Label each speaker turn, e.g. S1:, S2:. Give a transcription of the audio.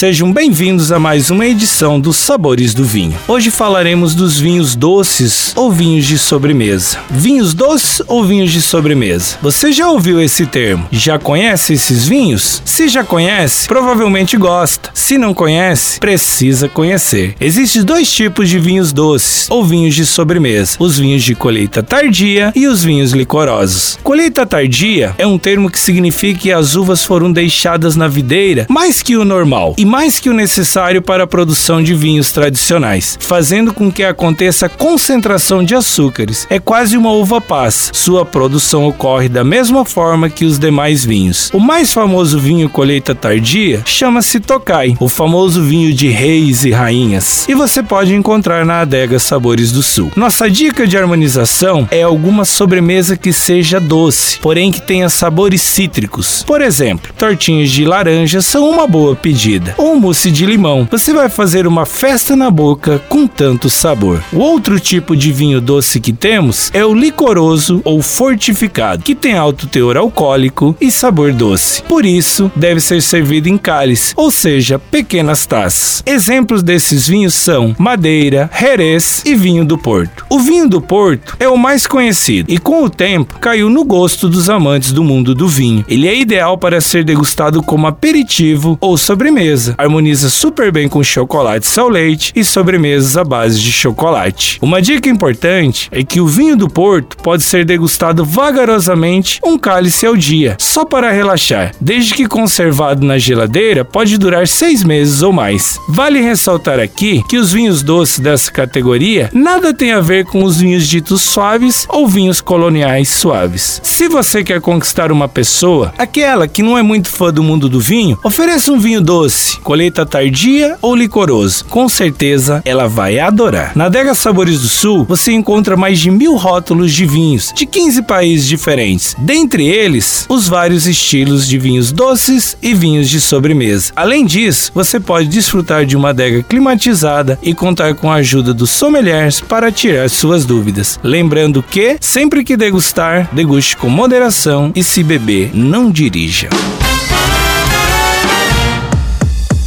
S1: Sejam bem-vindos a mais uma edição dos Sabores do Vinho. Hoje falaremos dos vinhos doces ou vinhos de sobremesa. Vinhos doces ou vinhos de sobremesa? Você já ouviu esse termo? Já conhece esses vinhos? Se já conhece, provavelmente gosta. Se não conhece, precisa conhecer. Existem dois tipos de vinhos doces ou vinhos de sobremesa: os vinhos de colheita tardia e os vinhos licorosos. Colheita tardia é um termo que significa que as uvas foram deixadas na videira mais que o normal e mais que o necessário para a produção de vinhos tradicionais, fazendo com que aconteça concentração de açúcares. É quase uma uva passa. Sua produção ocorre da mesma forma que os demais vinhos. O mais famoso vinho colheita tardia chama-se Tokai, o famoso vinho de reis e rainhas, e você pode encontrar na adega Sabores do Sul. Nossa dica de harmonização é alguma sobremesa que seja doce, porém que tenha sabores cítricos. Por exemplo, tortinhas de laranja são uma boa pedida ou mousse de limão. Você vai fazer uma festa na boca com tanto sabor. O outro tipo de vinho doce que temos é o licoroso ou fortificado, que tem alto teor alcoólico e sabor doce. Por isso, deve ser servido em cálice, ou seja, pequenas taças. Exemplos desses vinhos são Madeira, Jerez e vinho do Porto. O vinho do Porto é o mais conhecido e com o tempo caiu no gosto dos amantes do mundo do vinho. Ele é ideal para ser degustado como aperitivo ou sobremesa harmoniza super bem com chocolate ao leite e sobremesas à base de chocolate. Uma dica importante é que o vinho do Porto pode ser degustado vagarosamente um cálice ao dia, só para relaxar, desde que conservado na geladeira pode durar seis meses ou mais. Vale ressaltar aqui que os vinhos doces dessa categoria nada tem a ver com os vinhos ditos suaves ou vinhos coloniais suaves. Se você quer conquistar uma pessoa, aquela que não é muito fã do mundo do vinho, ofereça um vinho doce, colheita tardia ou licoroso. Com certeza ela vai adorar. Na Adega Sabores do Sul você encontra mais de mil rótulos de vinhos de 15 países diferentes, dentre eles os vários estilos de vinhos doces e vinhos de sobremesa. Além disso, você pode desfrutar de uma adega climatizada e contar com a ajuda dos sommeliers para tirar suas dúvidas. Lembrando que, sempre que degustar, deguste com moderação e se beber, não dirija.